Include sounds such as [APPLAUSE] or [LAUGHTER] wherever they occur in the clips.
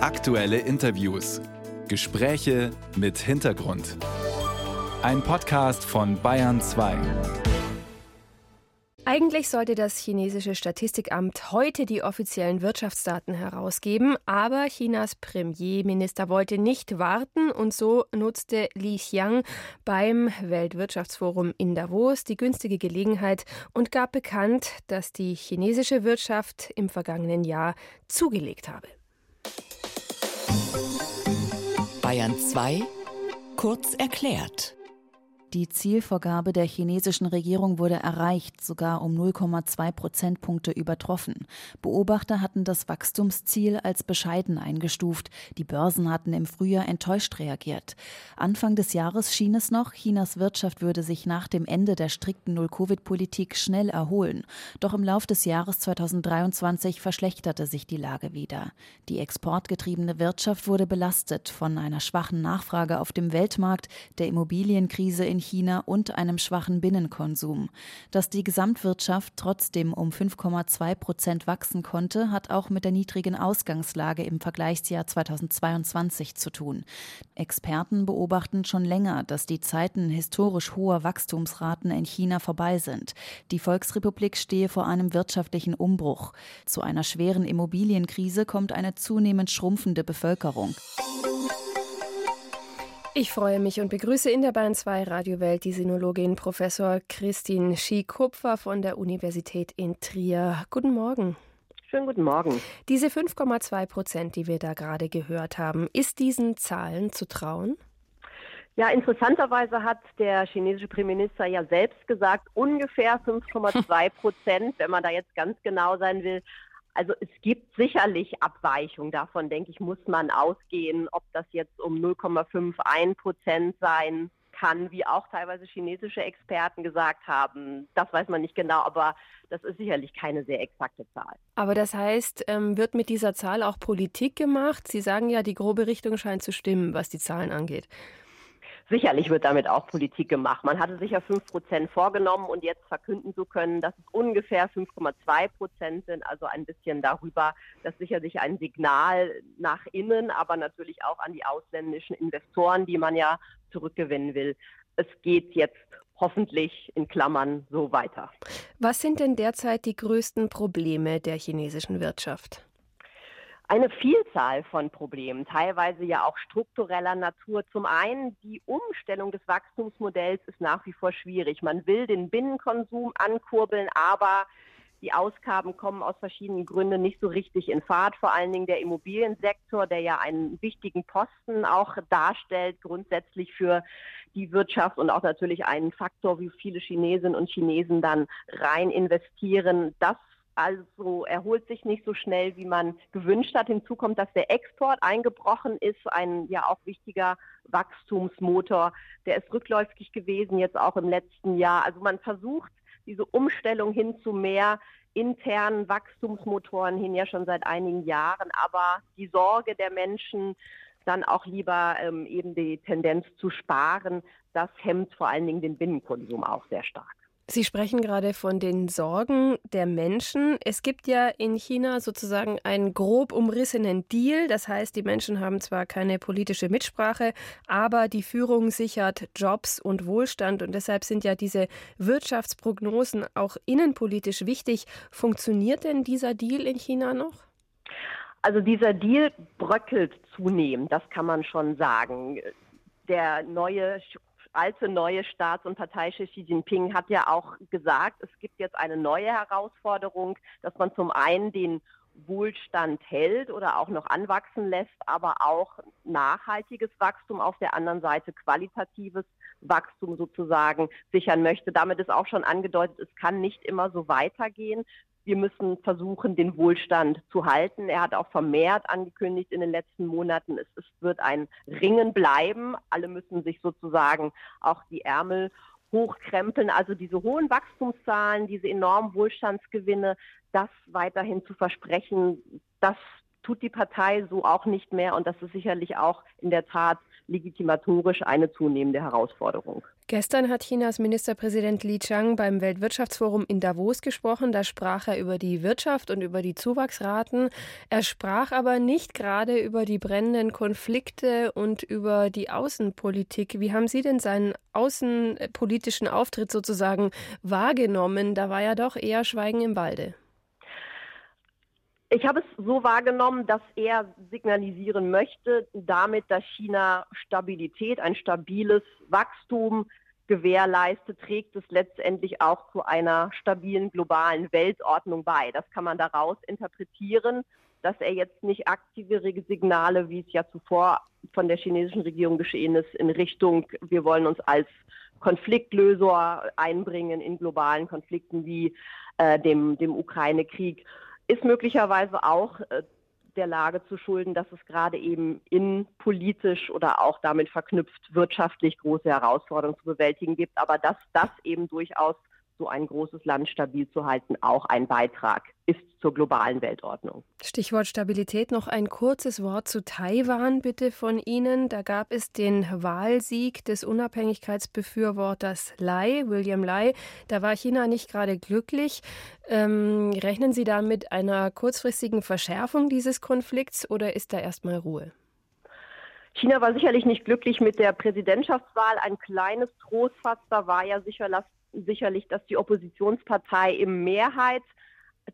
Aktuelle Interviews. Gespräche mit Hintergrund. Ein Podcast von Bayern 2. Eigentlich sollte das chinesische Statistikamt heute die offiziellen Wirtschaftsdaten herausgeben, aber Chinas Premierminister wollte nicht warten und so nutzte Li Xiang beim Weltwirtschaftsforum in Davos die günstige Gelegenheit und gab bekannt, dass die chinesische Wirtschaft im vergangenen Jahr zugelegt habe. Bayern 2 kurz erklärt. Die Zielvorgabe der chinesischen Regierung wurde erreicht, sogar um 0,2 Prozentpunkte übertroffen. Beobachter hatten das Wachstumsziel als bescheiden eingestuft. Die Börsen hatten im Frühjahr enttäuscht reagiert. Anfang des Jahres schien es noch, Chinas Wirtschaft würde sich nach dem Ende der strikten Null-Covid-Politik schnell erholen. Doch im Lauf des Jahres 2023 verschlechterte sich die Lage wieder. Die exportgetriebene Wirtschaft wurde belastet von einer schwachen Nachfrage auf dem Weltmarkt, der Immobilienkrise in in China und einem schwachen Binnenkonsum. Dass die Gesamtwirtschaft trotzdem um 5,2 Prozent wachsen konnte, hat auch mit der niedrigen Ausgangslage im Vergleichsjahr 2022 zu tun. Experten beobachten schon länger, dass die Zeiten historisch hoher Wachstumsraten in China vorbei sind. Die Volksrepublik stehe vor einem wirtschaftlichen Umbruch. Zu einer schweren Immobilienkrise kommt eine zunehmend schrumpfende Bevölkerung. Ich freue mich und begrüße in der Bayern 2 Radiowelt die Sinologin Professor Christine Schie-Kupfer von der Universität in Trier. Guten Morgen. Schönen guten Morgen. Diese 5,2 Prozent, die wir da gerade gehört haben, ist diesen Zahlen zu trauen? Ja, interessanterweise hat der chinesische Premierminister ja selbst gesagt, ungefähr 5,2 [LAUGHS] Prozent, wenn man da jetzt ganz genau sein will. Also es gibt sicherlich Abweichungen davon, denke ich, muss man ausgehen, ob das jetzt um 0,51 Prozent sein kann, wie auch teilweise chinesische Experten gesagt haben. Das weiß man nicht genau, aber das ist sicherlich keine sehr exakte Zahl. Aber das heißt, ähm, wird mit dieser Zahl auch Politik gemacht? Sie sagen ja, die grobe Richtung scheint zu stimmen, was die Zahlen angeht. Sicherlich wird damit auch Politik gemacht. Man hatte sich ja 5 Prozent vorgenommen und jetzt verkünden zu können, dass es ungefähr 5,2 Prozent sind, also ein bisschen darüber. Das ist sicherlich ein Signal nach innen, aber natürlich auch an die ausländischen Investoren, die man ja zurückgewinnen will. Es geht jetzt hoffentlich in Klammern so weiter. Was sind denn derzeit die größten Probleme der chinesischen Wirtschaft? Eine Vielzahl von Problemen, teilweise ja auch struktureller Natur. Zum einen die Umstellung des Wachstumsmodells ist nach wie vor schwierig. Man will den Binnenkonsum ankurbeln, aber die Ausgaben kommen aus verschiedenen Gründen nicht so richtig in Fahrt. Vor allen Dingen der Immobiliensektor, der ja einen wichtigen Posten auch darstellt, grundsätzlich für die Wirtschaft und auch natürlich einen Faktor, wie viele Chinesinnen und Chinesen dann rein investieren. Das also erholt sich nicht so schnell, wie man gewünscht hat. Hinzu kommt, dass der Export eingebrochen ist, ein ja auch wichtiger Wachstumsmotor. Der ist rückläufig gewesen, jetzt auch im letzten Jahr. Also man versucht, diese Umstellung hin zu mehr internen Wachstumsmotoren hin ja schon seit einigen Jahren. Aber die Sorge der Menschen, dann auch lieber ähm, eben die Tendenz zu sparen, das hemmt vor allen Dingen den Binnenkonsum auch sehr stark. Sie sprechen gerade von den Sorgen der Menschen. Es gibt ja in China sozusagen einen grob umrissenen Deal. Das heißt, die Menschen haben zwar keine politische Mitsprache, aber die Führung sichert Jobs und Wohlstand. Und deshalb sind ja diese Wirtschaftsprognosen auch innenpolitisch wichtig. Funktioniert denn dieser Deal in China noch? Also dieser Deal bröckelt zunehmend, das kann man schon sagen. Der neue alte neue Staats- und Parteichef Xi Jinping hat ja auch gesagt, es gibt jetzt eine neue Herausforderung, dass man zum einen den Wohlstand hält oder auch noch anwachsen lässt, aber auch nachhaltiges Wachstum, auf der anderen Seite qualitatives Wachstum sozusagen sichern möchte. Damit ist auch schon angedeutet, es kann nicht immer so weitergehen wir müssen versuchen, den Wohlstand zu halten. Er hat auch vermehrt angekündigt in den letzten Monaten, es, es wird ein Ringen bleiben. Alle müssen sich sozusagen auch die Ärmel hochkrempeln. Also diese hohen Wachstumszahlen, diese enormen Wohlstandsgewinne, das weiterhin zu versprechen, das tut die Partei so auch nicht mehr und das ist sicherlich auch in der Tat legitimatorisch eine zunehmende Herausforderung. Gestern hat Chinas Ministerpräsident Li Chang beim Weltwirtschaftsforum in Davos gesprochen. Da sprach er über die Wirtschaft und über die Zuwachsraten. Er sprach aber nicht gerade über die brennenden Konflikte und über die Außenpolitik. Wie haben Sie denn seinen außenpolitischen Auftritt sozusagen wahrgenommen? Da war ja doch eher Schweigen im Walde. Ich habe es so wahrgenommen, dass er signalisieren möchte, damit, dass China Stabilität, ein stabiles Wachstum gewährleistet, trägt es letztendlich auch zu einer stabilen globalen Weltordnung bei. Das kann man daraus interpretieren, dass er jetzt nicht aktivere Signale, wie es ja zuvor von der chinesischen Regierung geschehen ist, in Richtung, wir wollen uns als Konfliktlöser einbringen in globalen Konflikten wie äh, dem, dem Ukraine-Krieg ist möglicherweise auch äh, der Lage zu schulden, dass es gerade eben innenpolitisch oder auch damit verknüpft wirtschaftlich große Herausforderungen zu bewältigen gibt, aber dass das eben durchaus so ein großes Land stabil zu halten, auch ein Beitrag ist zur globalen Weltordnung. Stichwort Stabilität. Noch ein kurzes Wort zu Taiwan bitte von Ihnen. Da gab es den Wahlsieg des Unabhängigkeitsbefürworters Lai, William Lai. Da war China nicht gerade glücklich. Ähm, rechnen Sie da mit einer kurzfristigen Verschärfung dieses Konflikts oder ist da erstmal Ruhe? China war sicherlich nicht glücklich mit der Präsidentschaftswahl. Ein kleines Trostfass da war ja sicher, sicherlich, dass die Oppositionspartei im Mehrheit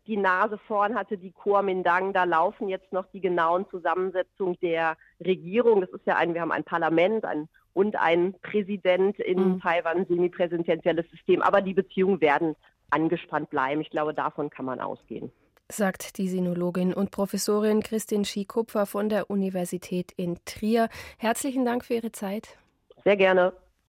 die Nase vorn hatte, die Kuomintang. Da laufen jetzt noch die genauen Zusammensetzungen der Regierung. Das ist ja ein, wir haben ein Parlament ein, und ein Präsident in mhm. Taiwan, semipräsidentielles System. Aber die Beziehungen werden angespannt bleiben. Ich glaube, davon kann man ausgehen. Sagt die Sinologin und Professorin Christin Schiekupfer von der Universität in Trier. Herzlichen Dank für Ihre Zeit. Sehr gerne.